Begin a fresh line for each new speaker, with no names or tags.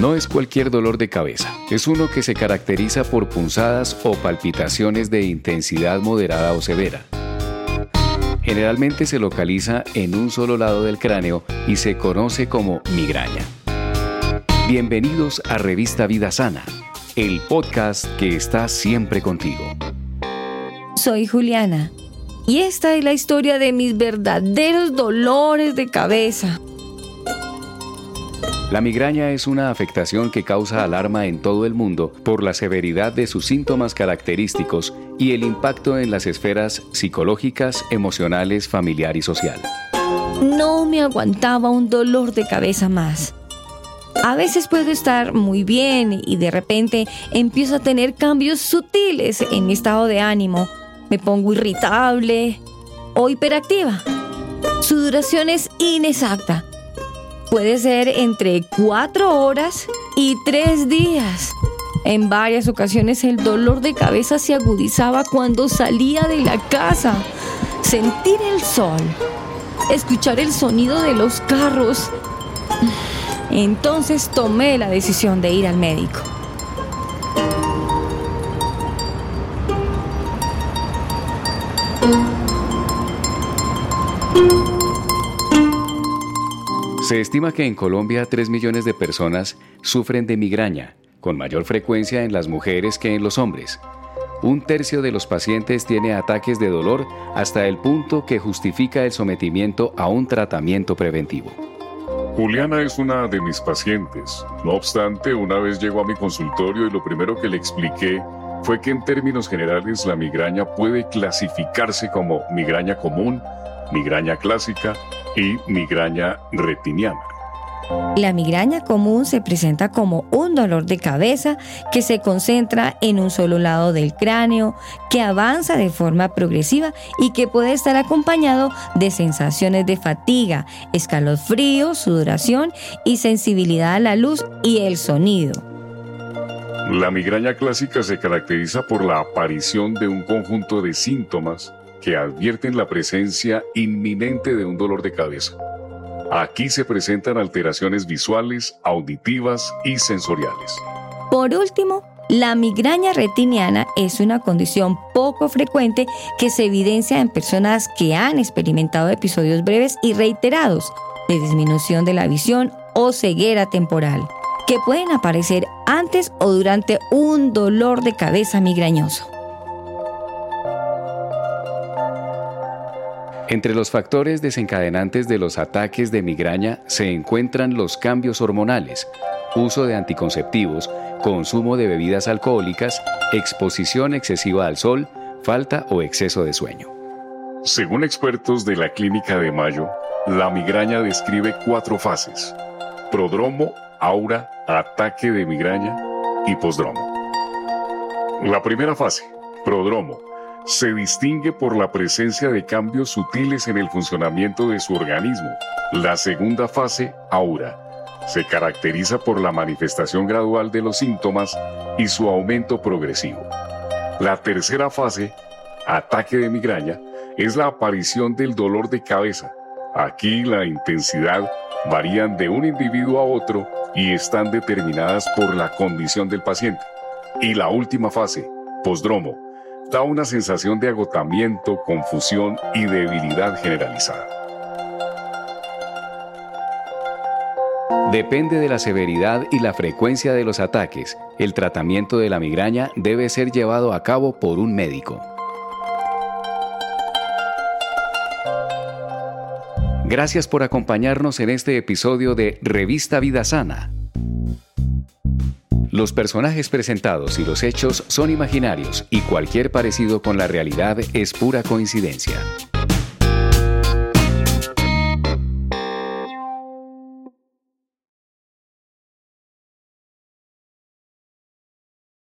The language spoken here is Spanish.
No es cualquier dolor de cabeza, es uno que se caracteriza por punzadas o palpitaciones de intensidad moderada o severa. Generalmente se localiza en un solo lado del cráneo y se conoce como migraña. Bienvenidos a Revista Vida Sana, el podcast que está siempre contigo.
Soy Juliana y esta es la historia de mis verdaderos dolores de cabeza.
La migraña es una afectación que causa alarma en todo el mundo por la severidad de sus síntomas característicos y el impacto en las esferas psicológicas, emocionales, familiar y social.
No me aguantaba un dolor de cabeza más. A veces puedo estar muy bien y de repente empiezo a tener cambios sutiles en mi estado de ánimo. Me pongo irritable o hiperactiva. Su duración es inexacta puede ser entre cuatro horas y tres días. En varias ocasiones el dolor de cabeza se agudizaba cuando salía de la casa. Sentir el sol, escuchar el sonido de los carros. Entonces tomé la decisión de ir al médico.
Se estima que en Colombia 3 millones de personas sufren de migraña, con mayor frecuencia en las mujeres que en los hombres. Un tercio de los pacientes tiene ataques de dolor hasta el punto que justifica el sometimiento a un tratamiento preventivo.
Juliana es una de mis pacientes. No obstante, una vez llegó a mi consultorio y lo primero que le expliqué fue que en términos generales la migraña puede clasificarse como migraña común, migraña clásica y migraña retiniana.
La migraña común se presenta como un dolor de cabeza que se concentra en un solo lado del cráneo, que avanza de forma progresiva y que puede estar acompañado de sensaciones de fatiga, escalofrío, sudoración y sensibilidad a la luz y el sonido.
La migraña clásica se caracteriza por la aparición de un conjunto de síntomas que advierten la presencia inminente de un dolor de cabeza. Aquí se presentan alteraciones visuales, auditivas y sensoriales.
Por último, la migraña retiniana es una condición poco frecuente que se evidencia en personas que han experimentado episodios breves y reiterados de disminución de la visión o ceguera temporal, que pueden aparecer antes o durante un dolor de cabeza migrañoso.
Entre los factores desencadenantes de los ataques de migraña se encuentran los cambios hormonales, uso de anticonceptivos, consumo de bebidas alcohólicas, exposición excesiva al sol, falta o exceso de sueño.
Según expertos de la Clínica de Mayo, la migraña describe cuatro fases. Prodromo, aura, ataque de migraña y posdromo. La primera fase, prodromo, se distingue por la presencia de cambios sutiles en el funcionamiento de su organismo. La segunda fase, aura, se caracteriza por la manifestación gradual de los síntomas y su aumento progresivo. La tercera fase, ataque de migraña, es la aparición del dolor de cabeza. Aquí la intensidad varían de un individuo a otro y están determinadas por la condición del paciente. Y la última fase, posdromo, da una sensación de agotamiento, confusión y debilidad generalizada.
Depende de la severidad y la frecuencia de los ataques. El tratamiento de la migraña debe ser llevado a cabo por un médico. Gracias por acompañarnos en este episodio de Revista Vida Sana. Los personajes presentados y los hechos son imaginarios y cualquier parecido con la realidad es pura coincidencia.